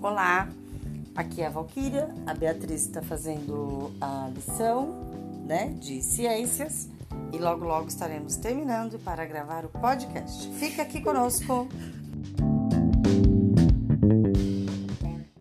Olá, aqui é a Valquíria, a Beatriz está fazendo a lição né, de ciências e logo logo estaremos terminando para gravar o podcast. Fica aqui conosco!